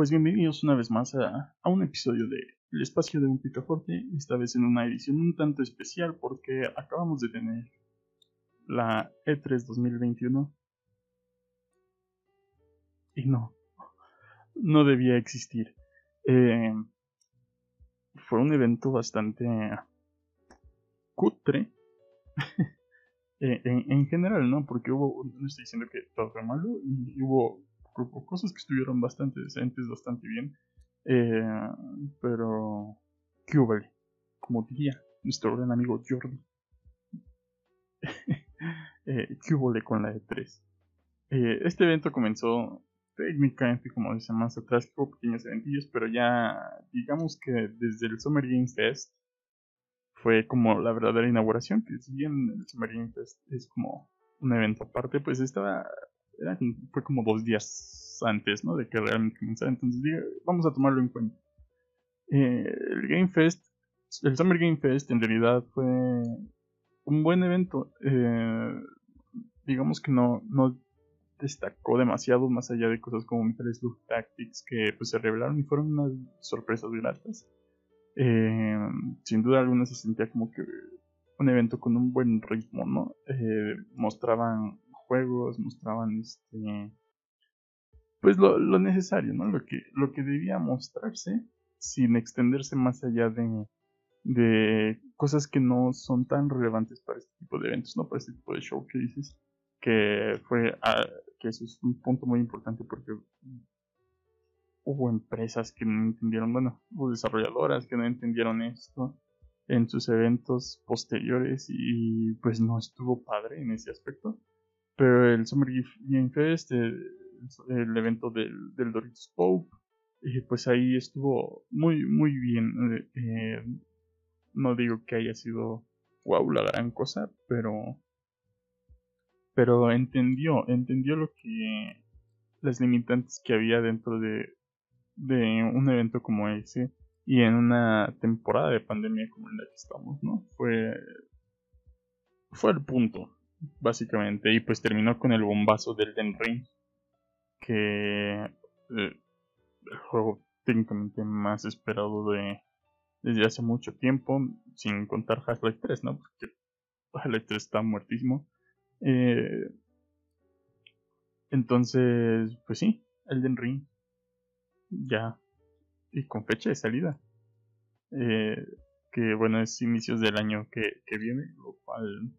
Pues bienvenidos una vez más a, un episodio de El espacio de un picaforte, esta vez en una edición un tanto especial porque acabamos de tener la E3 2021 y no, no debía existir. Eh, fue un evento bastante cutre eh, en, general, ¿no? Porque hubo, no estoy diciendo que todo fue malo, y hubo cosas que estuvieron bastante decentes, bastante bien. Eh, pero, ¿qué hubo? Como diría nuestro gran amigo Jordi. eh, ¿Qué hubo con la E3? Eh, este evento comenzó técnicamente como dice más atrás, hubo pequeños eventillos, pero ya digamos que desde el Summer Game Fest fue como la verdadera inauguración, que si bien el Summer Game Fest es como un evento aparte, pues estaba fue como dos días antes, ¿no? De que realmente comenzara. Entonces dije, vamos a tomarlo en cuenta. Eh, el Game Fest, el Summer Game Fest en realidad fue un buen evento. Eh, digamos que no, no destacó demasiado más allá de cosas como Metal Slug Tactics que pues se revelaron y fueron unas sorpresas gratas. Eh, sin duda alguna se sentía como que un evento con un buen ritmo, ¿no? mostraban juegos, mostraban este pues lo, lo, necesario, ¿no? Lo que, lo que debía mostrarse sin extenderse más allá de, de cosas que no son tan relevantes para este tipo de eventos, ¿no? Para este tipo de showcases, que fue, ah, que eso es un punto muy importante porque hubo empresas que no entendieron, bueno, hubo desarrolladoras que no entendieron esto en sus eventos posteriores y pues no estuvo padre en ese aspecto. Pero el Summer Game Fest, el, evento del, del Doritos Pope, eh, pues ahí estuvo muy, muy bien. Eh, eh, no digo que haya sido wow la gran cosa, pero pero entendió, entendió lo que las limitantes que había dentro de, de un evento como ese y en una temporada de pandemia como en la que estamos, ¿no? Fue fue el punto básicamente. Y pues terminó con el bombazo del Den Ring, que eh, el juego técnicamente más esperado de desde hace mucho tiempo, sin contar Half-Life 3, ¿no? Porque Half-Life 3 está muertísimo. Eh, entonces, pues sí, Elden Ring ya y con fecha de salida. Eh, que bueno, es inicios del año que, que viene, lo cual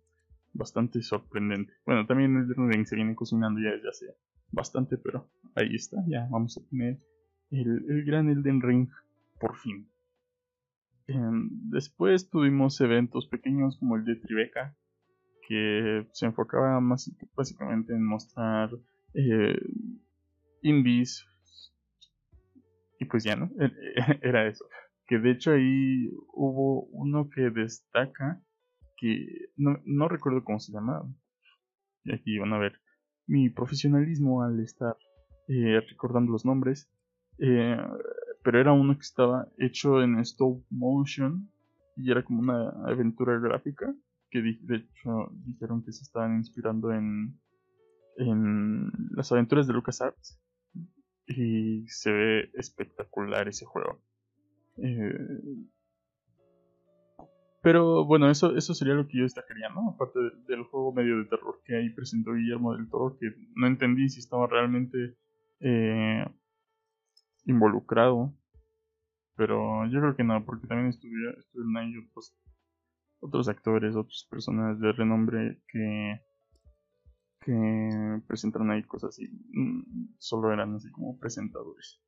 bastante sorprendente. Bueno, también el Ring se viene cocinando ya desde hace bastante, pero ahí está, ya vamos a tener el, gran Elden Ring por fin. Em, después tuvimos eventos pequeños como el de Tribeca, que se enfocaba más básicamente en mostrar eh, indies. Y pues ya, ¿no? Era eso. Que de hecho ahí hubo uno que destaca que no, recuerdo cómo se llamaba. Y aquí van a ver mi profesionalismo al estar eh, recordando los nombres. Eh, pero era uno que estaba hecho en stop motion y era como una aventura gráfica que de hecho dijeron que se estaban inspirando en, en las aventuras de LucasArts y se ve espectacular ese juego. Eh, pero bueno, eso, eso sería lo que yo destacaría, ¿no? Aparte del, juego medio de terror que ahí presentó Guillermo del Toro, que no entendí si estaba realmente eh, involucrado. Pero yo creo que no, porque también estuvieron, estuvieron ahí otros, otros actores, otras personas de renombre que, que presentaron ahí cosas y mm, solo eran así como presentadores.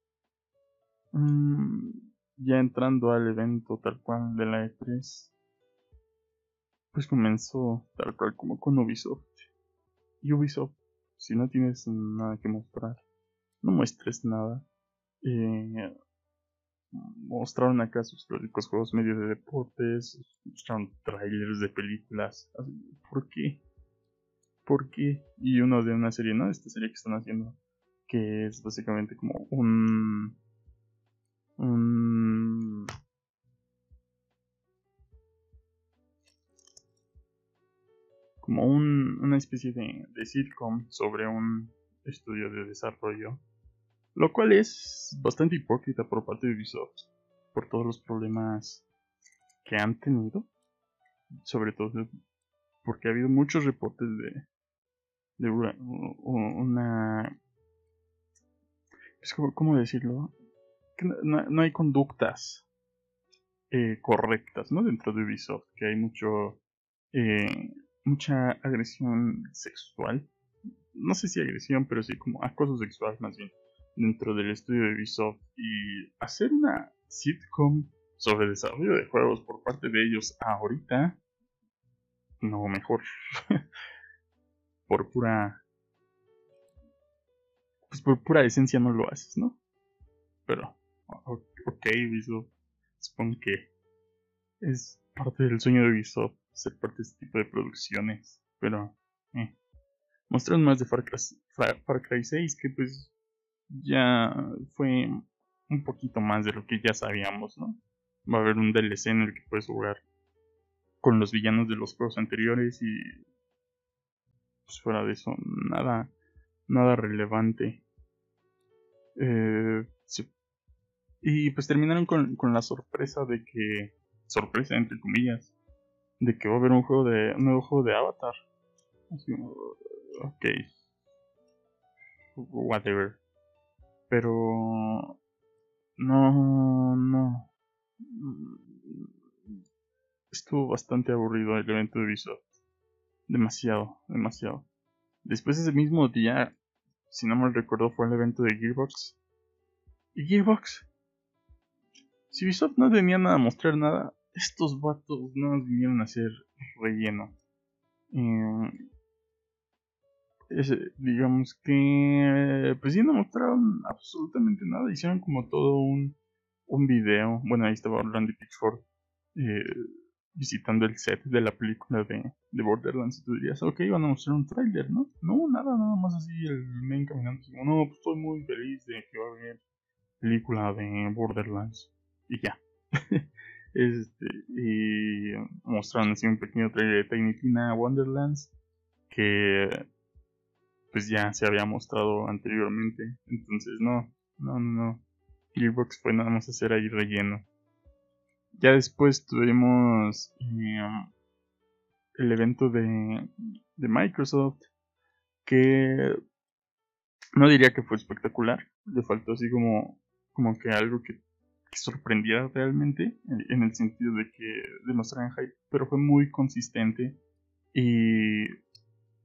Mm, ya entrando al evento tal cual de la E3, pues comenzó tal cual como con Ubisoft. Y Ubisoft, si no tienes nada que mostrar, no muestres nada. Eh, mostraron acá sus clásicos juegos medio de deportes, mostraron trailers de películas. ¿Por qué? ¿Por qué? Y uno de una serie, ¿no? Esta serie que están haciendo, que es básicamente como un... un como un, una especie de, de sitcom sobre un estudio de desarrollo Lo cual es bastante hipócrita por parte de Ubisoft, por todos los problemas que han tenido, sobre todo porque ha habido muchos reportes de, de una... Es como, ¿Cómo decirlo? Que no, hay conductas eh, correctas ¿no? dentro de Ubisoft, que hay mucho eh, mucha agresión sexual. No sé si agresión, pero sí como acoso sexual más bien dentro del estudio de Ubisoft. Y hacer una sitcom sobre desarrollo de juegos por parte de ellos ahorita no mejor. Por pura pues por pura esencia no lo haces no pero ok Ubisoft supongo que es parte del sueño de Ubisoft ser parte de este tipo de producciones pero eh. mostraron más de Far Cry, Far Cry 6 que pues ya fue un poquito más de lo que ya sabíamos, ¿no? Va a haber un DLC en el que puedes jugar con los villanos de los juegos anteriores y pues fuera de eso nada nada relevante eh, y pues terminaron con, con, la sorpresa de que sorpresa entre comillas de que va a haber un juego de un nuevo juego de Avatar Así, ok whatever pero no, no. Estuvo bastante aburrido el evento de Ubisoft. Demasiado, demasiado. Después ese mismo día, si no me recuerdo, fue el evento de Gearbox. ¿Y Gearbox? Si Ubisoft no tenía nada mostrar nada, estos vatos no nos vinieron a hacer relleno. Eh, digamos que pues sí no mostraron absolutamente nada. Hicieron como todo un un video. Bueno ahí estaba Randy Pitchford eh, visitando el set de la película de, de Borderlands. Y tú dirías ok van a mostrar un tráiler no no nada nada más así el men caminando así, no pues estoy muy feliz de que va a haber película de Borderlands y ya este y mostraron así un pequeño trailer de Tiny Tina Wonderlands que pues ya se había mostrado anteriormente. Entonces no, no, no, no. Gearbox fue nada más hacer ahí relleno. Ya después tuvimos em, el evento de, de Microsoft que no diría que fue espectacular. Le faltó así como, como que algo que, que sorprendiera realmente en, el sentido de que demostraran hype, pero fue muy consistente y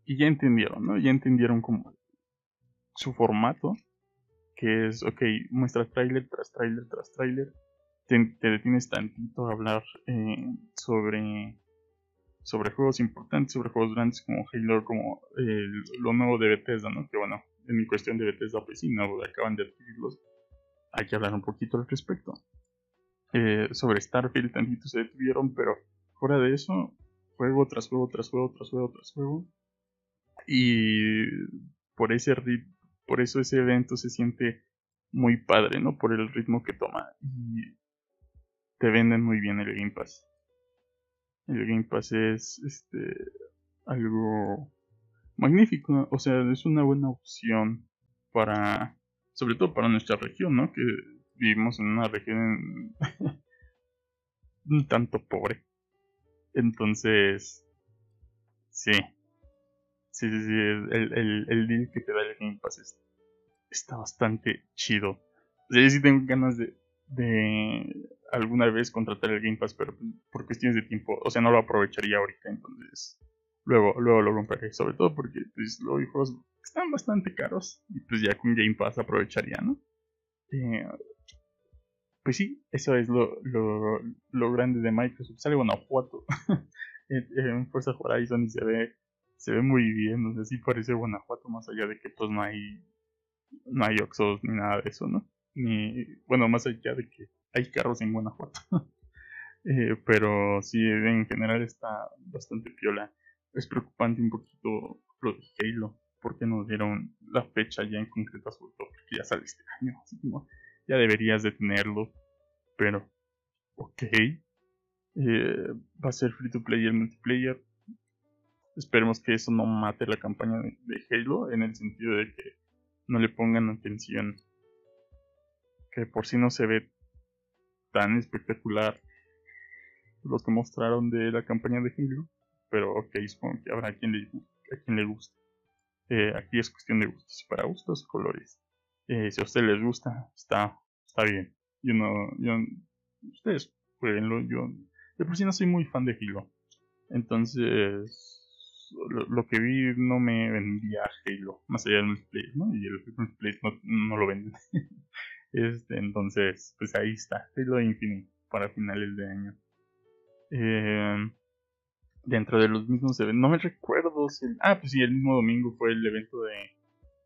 ya entendieron, ¿no? Ya entendieron como su formato, que es, ok, muestra trailer tras trailer tras trailer, te, detienes tantito a hablar eh, sobre, sobre juegos importantes, sobre juegos grandes como Halo, como lo nuevo de Bethesda, ¿no? Que bueno, en mi cuestión de Bethesda, pues sí, no, acaban de adquirirlos, hay que hablar un poquito al respecto. Eh, sobre Starfield tantito se detuvieron, pero fuera de eso, juego tras juego tras juego tras juego tras juego y por ese por eso ese evento se siente muy padre, ¿no? Por el ritmo que toma y te venden muy bien el Game Pass. El Game Pass es este algo magnífico, o sea, es una buena opción para sobre todo para nuestra región, ¿no? Que vivimos en una región un tanto pobre. Entonces, sí, Sí, sí, sí. El, el, el deal que te da el Game Pass está bastante chido. O sea, yo sí tengo ganas de, de alguna vez contratar el Game Pass, pero por cuestiones de tiempo, o sea, no lo aprovecharía ahorita, entonces luego, luego lo romperé, sobre todo porque pues, los juegos están bastante caros y pues ya con Game Pass aprovecharía, ¿no? Eh, pues sí, eso es lo, lo, lo grande de Microsoft. Sale Guanajuato en Fuerza Horizon y se ve se ve muy bien, no sé si parece Guanajuato, más allá de que pues no hay, no hay Oxos ni nada de eso, ¿no? Ni, bueno, más allá de que hay carros en Guanajuato. eh, pero sí, en general está bastante piola. Es preocupante un poquito lo de Halo, porque nos dieron la fecha ya en concreto sobre todo porque ya sale este año, así como ya deberías de tenerlo, pero ok. Eh, va a ser free to play el multiplayer Esperemos que eso no mate la campaña de Halo en el sentido de que no le pongan atención que por si no se ve tan espectacular los que mostraron de la campaña de Halo, pero ok, supongo que habrá a quien le guste. Eh, aquí es cuestión de gustos, para gustos, colores. Eh, si a ustedes les gusta, está, está bien. Yo no, yo, ustedes pruébenlo, yo de por sí no soy muy fan de Halo. Entonces, lo, que vi no me vendía Halo, más allá del multiplayer, ¿no? Y el multiplayer no, no lo venden. este, entonces, pues ahí está, Halo Infinite para finales de año. Eh, dentro de los mismos eventos, no me recuerdo si... ah, pues sí, el mismo domingo fue el evento de,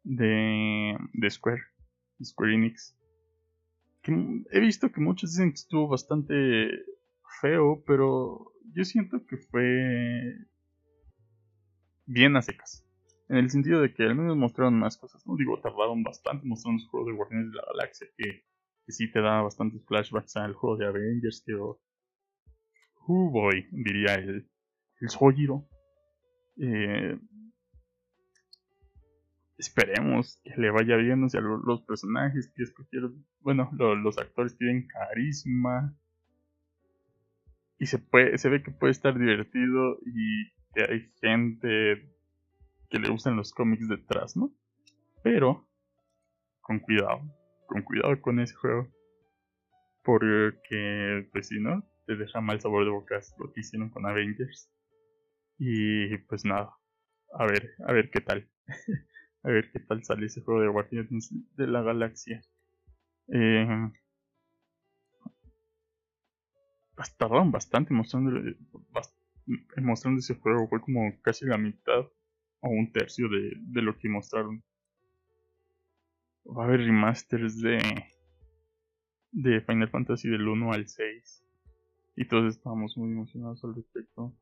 de, de Square, Square Enix. Que he visto que muchos dicen que estuvo bastante feo, pero yo siento que fue bien a secas. En el sentido de que al menos mostraron más cosas, ¿no? Digo, tardaron bastante mostrando los juegos de Guardianes de la Galaxia, que, que sí te da bastantes flashbacks al juego de Avengers, que... Oh, boy, diría el, el Sojiro. Eh, esperemos que le vaya bien, o sea, los, personajes que bueno, los actores tienen carisma, y se puede se ve que puede estar divertido y que hay gente que le gustan los cómics detrás, ¿no? Pero con cuidado, con cuidado con ese juego. Porque, pues si no, te deja mal sabor de boca lo que hicieron con Avengers. Y pues nada, a ver, a ver qué tal. a ver qué tal sale ese juego de Guardians de la Galaxia. Eh, tardaron bastante mostrando, mostrando ese juego. Fue como casi la mitad o un tercio de, de lo que mostraron. Va a haber remasters de, de Final Fantasy del 1 al 6. Y todos estábamos muy emocionados al respecto.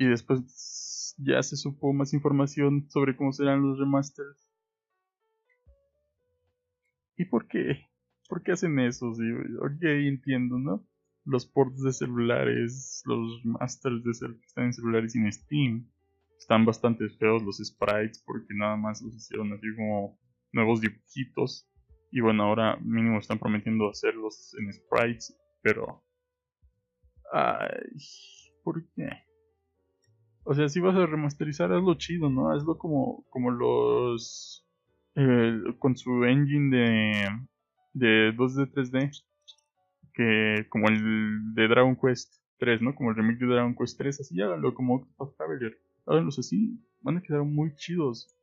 Y después ya se supo más información sobre cómo serán los remasters. ¿Y por qué? ¿Por qué hacen eso? Sí, ok, entiendo, ¿no? los ports de celulares, los masters de que están en celulares sin Steam, están bastante feos los sprites porque nada más los hicieron así como nuevos dibujitos. Y bueno, ahora mínimo están prometiendo hacerlos en sprites, pero... Ay, ¿por qué? O sea, si vas a remasterizar, hazlo chido, ¿no? Hazlo como, como los... Eh, con su engine de, de 2D 3D que como el de Dragon Quest 3, ¿no? Como el remake de Dragon Quest 3, así háganlo como Octopath Traveler. Háganlos así, van a quedar muy chidos.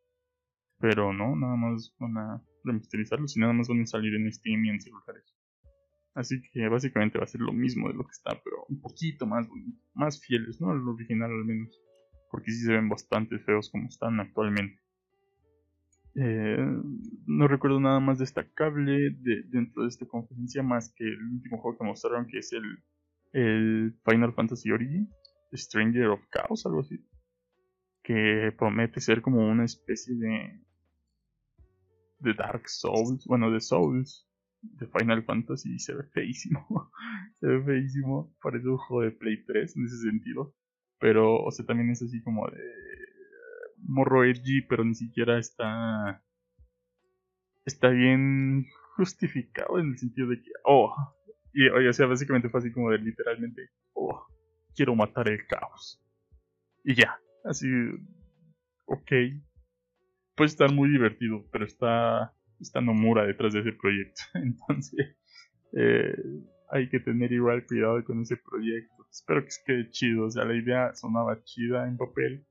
Pero no, nada más van a remasterizarlos y nada más van a salir en Steam y en celulares. Así que básicamente va a ser lo mismo de lo que está, pero un poquito más más fieles, ¿no? Al original al menos. Porque sí se ven bastante feos como están actualmente. Eh, no recuerdo nada más destacable de, dentro de esta conferencia más que el último juego que mostraron que es el, el Final Fantasy Origin, Stranger of Chaos, algo así, que promete ser como una especie de de Dark Souls, bueno, de Souls, de Final Fantasy y se ve feísimo, se ve feísimo, parece un juego de Play 3 en ese sentido, pero o sea, también es así como de morro edgy, pero ni siquiera está está bien justificado en el sentido de que, oh, y o sea, básicamente fue así como de literalmente, oh, quiero matar el caos. Y ya, así, ok. Puede estar muy divertido, pero está, está Nomura detrás de ese proyecto. Entonces, eh, hay que tener igual cuidado con ese proyecto. Espero que quede chido, o sea, la idea sonaba chida en papel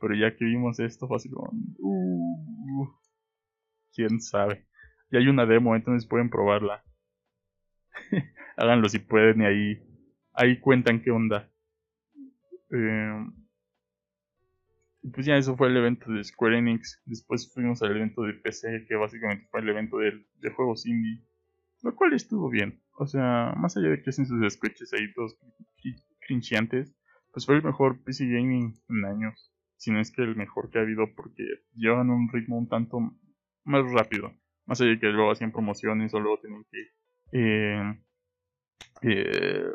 pero ya que vimos esto, fue así como. Uh, quién sabe. Ya hay una demo, entonces pueden probarla. Háganlo si pueden y ahí, ahí cuentan qué onda. Eh, pues ya eso fue el evento de Square Enix. Después fuimos al evento de PC, que básicamente fue el evento de, de juegos indie. Lo cual estuvo bien. O sea, más allá de que hacen sus sketches ahí todos crinchiantes, pues fue el mejor PC Gaming en años si no es que el mejor que ha habido porque llevan un ritmo un tanto más rápido. Más allá de que luego hacían promociones o luego tenían que eh, eh,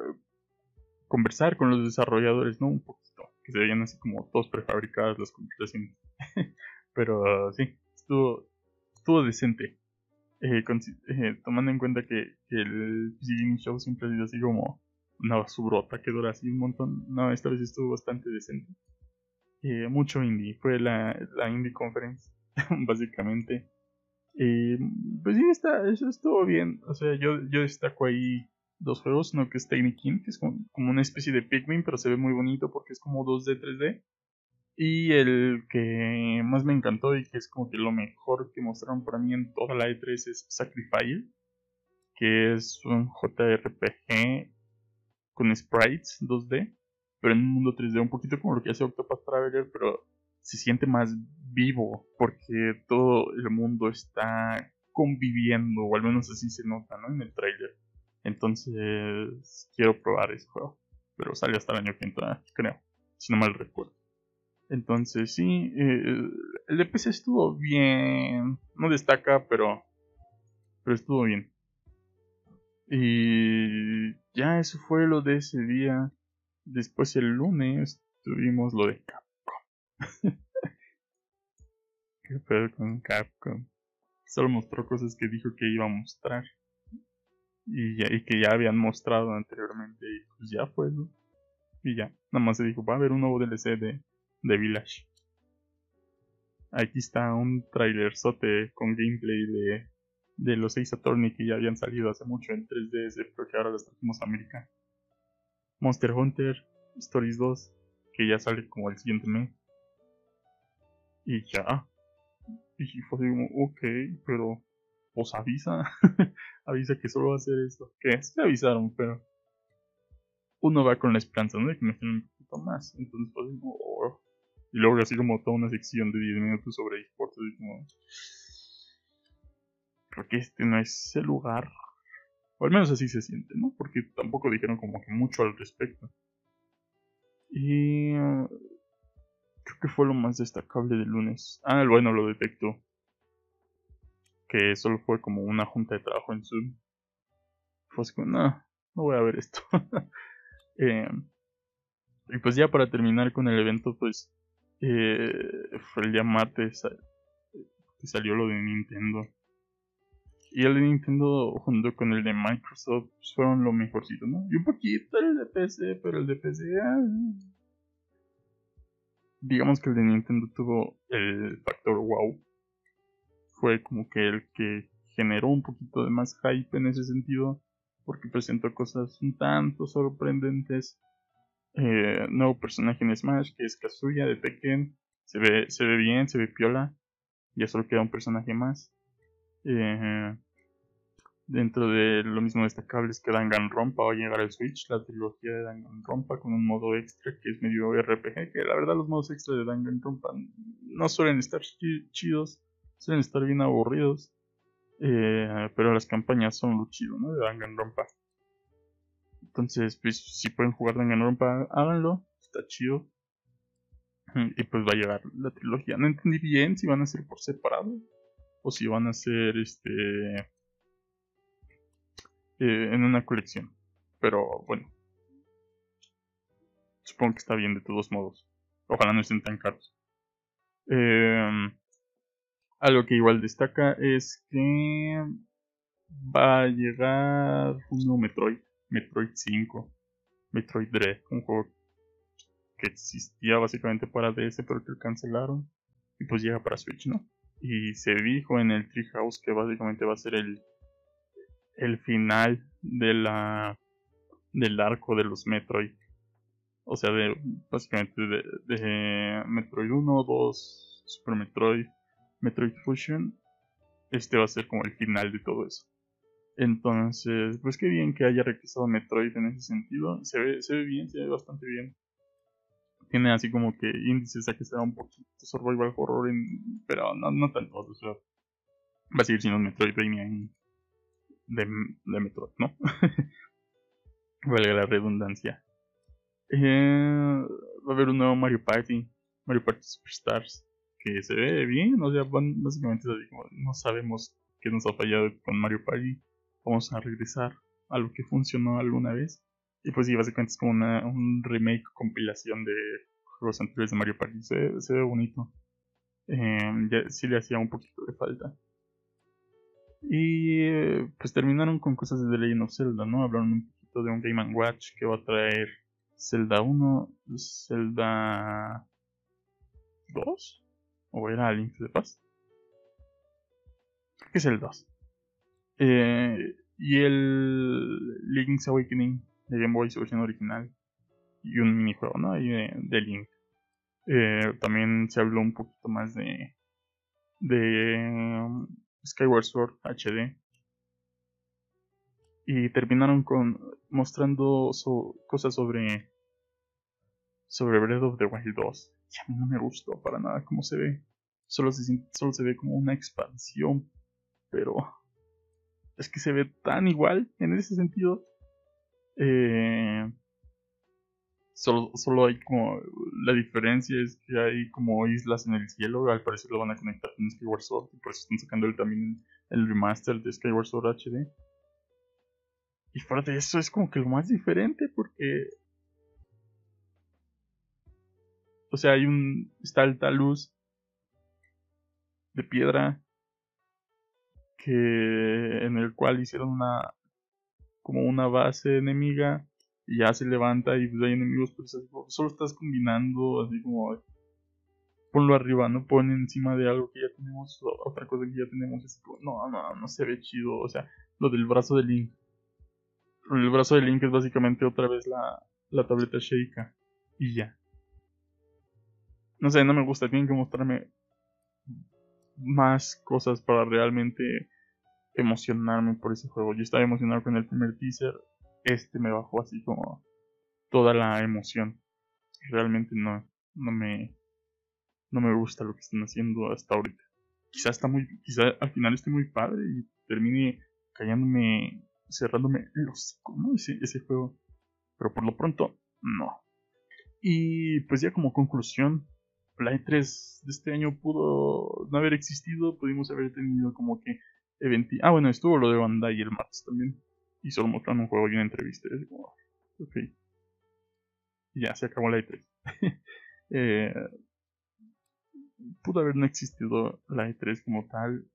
conversar con los desarrolladores, ¿no? Un poquito. Que se veían así como todos prefabricadas las computaciones. Pero sí, estuvo, estuvo decente. Eh, eh, tomando en cuenta que, el PC Gaming Show siempre ha sido así como una subrota que dura así un montón. No, esta vez estuvo bastante decente. Eh, mucho indie, fue la, la Indie Conference, básicamente. pues sí, está, eso estuvo bien. O sea, yo, yo destaco ahí dos juegos, uno que es Tiny King, que es como, una especie de Pikmin, pero se ve muy bonito porque es como 2D, 3D. Y el que más me encantó y que es como que lo mejor que mostraron para mí en toda la E3 es Sacrifice, que es un JRPG con sprites 2D, pero en un mundo 3D, un poquito como lo que hace Octopath Traveler, pero se siente más vivo porque todo el mundo está conviviendo, o al menos así se nota, ¿no? En el trailer. Entonces, quiero probar ese juego. Pero sale hasta el año que entra, creo. Si no mal recuerdo. Entonces, sí, eh, el EPC estuvo bien. No destaca, pero. Pero estuvo bien. Y ya eso fue lo de ese día. Después el lunes tuvimos lo de Capcom. ¿Qué pedo con Capcom? Solo mostró cosas que dijo que iba a mostrar y, y que ya habían mostrado anteriormente y pues ya fue. Y ya, nada más se dijo, va a haber un nuevo DLC de, de Village. Aquí está un trailerzote con gameplay de, de los 6 Attorney que ya habían salido hace mucho en 3DS, pero que ahora los trajimos a América. Monster Hunter, Stories 2, que ya sale como el siguiente mes. Y ya. Y fue como, ok, pero pues avisa, avisa que solo va a hacer esto. Que se avisaron, pero uno va con la esperanza, ¿no? De que me un poquito más. Entonces, pues, oh. Y luego así como toda una sección de 10 minutos sobre esports, y como, creo que este no es el lugar. O al menos así se siente, ¿no? Porque tampoco dijeron como que mucho al respecto. Y creo que fue lo más destacable del lunes. Ah, bueno, lo detectó que solo fue como una junta de trabajo en Zoom. Fue así como, no, no voy a ver esto. Eh, y pues ya para terminar con el evento, pues eh, fue el día martes que salió lo de Nintendo. Y el de Nintendo junto con el de Microsoft fueron lo mejorcito, ¿no? Y un poquito el de PC, pero el de PC... Ah, digamos que el de Nintendo tuvo el factor wow fue como que el que generó un poquito de más hype en ese sentido, porque presentó cosas un tanto sorprendentes. Eh, nuevo personaje en Smash, que es Kazuya de Tekken, se ve, se ve bien, se ve piola, ya solo queda un personaje más. Eh, dentro de lo mismo destacable es que Danganronpa va a llegar al Switch, la trilogía de Danganronpa con un modo extra que es medio RPG, que la verdad los modos extra de Danganronpa no suelen estar chidos suelen estar bien aburridos. Eh, pero las campañas son lo chido, ¿no? De Danganronpa. Entonces, pues, si pueden jugar Danganronpa, háganlo. Está chido. Y pues va a llegar la trilogía. No entendí bien si van a ser por separado. O si van a ser este. Eh, en una colección. Pero bueno. Supongo que está bien de todos modos. Ojalá no estén tan caros. Eh, algo que igual destaca es que va a llegar un nuevo Metroid, Metroid 5, Metroid Dread, un juego que existía básicamente para DS pero que cancelaron y pues llega para Switch, ¿no? Y se dijo en el Treehouse que básicamente va a ser el, el final de la del arco de los Metroid. O sea, de básicamente de, de Metroid 1, 2, Super Metroid, Metroid Fusion, este va a ser como el final de todo eso. Entonces, pues qué bien que haya regresado Metroid en ese sentido. Se ve, se ve bien, se ve bastante bien. Tiene así como que índices a que sea un poquito survival horror, pero no, no tanto. O sea, va a seguir siendo Metroidvania de, de Metroid, ¿no? Valga la redundancia. Eh, va a haber un nuevo Mario Party, Mario Party Superstars que se ve bien, o sea, básicamente no sabemos qué nos ha fallado con Mario Party, vamos a regresar a lo que funcionó alguna vez. Y pues sí, básicamente es como una, un remake, compilación de juegos anteriores de Mario Party, se, ve bonito. Eh, sí le hacía un poquito de falta. Y pues terminaron con cosas de The Legend of Zelda, ¿no? Hablaron un poquito de un Game Watch que va a traer Zelda 1, Zelda 2, o era Link de Paz. Creo que es el 2. Eh, y el Link's Awakening de Game Boy, su versión original. Y un minijuego, ¿no? Ahí de, Link. Eh, también se habló un poquito más de. de um, Skyward Sword HD. Y terminaron con mostrando cosas sobre. sobre Breath of the Wild 2. Y a mí no me gustó para nada cómo se ve. Solo se, solo se ve como una expansión. Pero es que se ve tan igual en ese sentido. Eh, solo, solo hay como. La diferencia es que hay como islas en el cielo. Al parecer lo van a conectar con Skyward Sword. Y por eso están sacando el, también el remaster de Skyward Sword HD. Y fuera de eso es como que lo más diferente porque. O sea, hay un. Está alta luz de piedra que en el cual hicieron una como una base enemiga y ya se levanta y pues hay enemigos pues solo estás combinando así como ponlo arriba no pon encima de algo que ya tenemos otra cosa que ya tenemos no no no se ve chido o sea lo del brazo de Link. El brazo de Link es básicamente otra vez la, la tableta Sheikah y ya. No sé no me gusta tienen que mostrarme más cosas para realmente emocionarme por ese juego. Yo estaba emocionado con el primer teaser. Este me bajó así como toda la emoción. Realmente no, no me, no me gusta lo que están haciendo hasta ahorita. Quizá está muy, quizá al final esté muy padre y termine callándome, cerrándome el hocico, ¿no? Ese, ese juego. Pero por lo pronto, no. Y pues ya como conclusión, la E3 de este año pudo no haber existido, pudimos haber tenido como que Ah, bueno, estuvo lo de Bandai el martes también. Y solo mostraron un juego y una entrevista. Y ya, se acabó la E3. eh, pudo haber no existido la E3 como tal.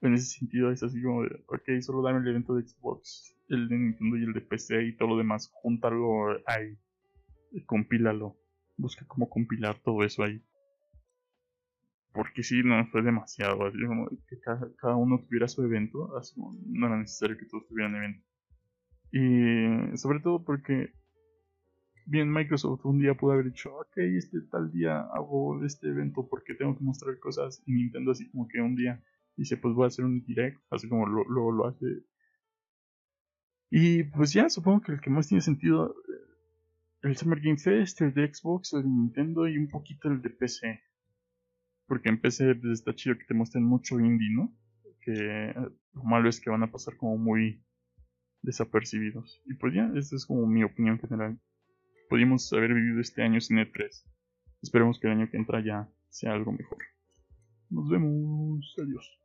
En ese sentido es así como de, ok, solo dame el evento de Xbox, el de Nintendo y el de PC y todo lo demás, júntalo ahí, compílalo, busca cómo compilar todo eso ahí porque sí, no fue demasiado, así como que cada, uno tuviera su evento, así como no era necesario que todos tuvieran evento. Y sobre todo porque bien Microsoft un día pudo haber dicho, ok, este tal día hago este evento porque tengo que mostrar cosas, y Nintendo así como que un día dice, pues voy a hacer un direct, así como luego lo, hace. Y pues ya, supongo que el que más tiene sentido, el Summer Game Fest, el de Xbox, el de Nintendo y un poquito el de PC. Porque en PC pues, está chido que te muestren mucho indie, ¿no? Que lo malo es que van a pasar como muy desapercibidos. Y pues ya, esta es como mi opinión general. Pudimos haber vivido este año sin E3. Esperemos que el año que entra ya sea algo mejor. Nos vemos. Adiós.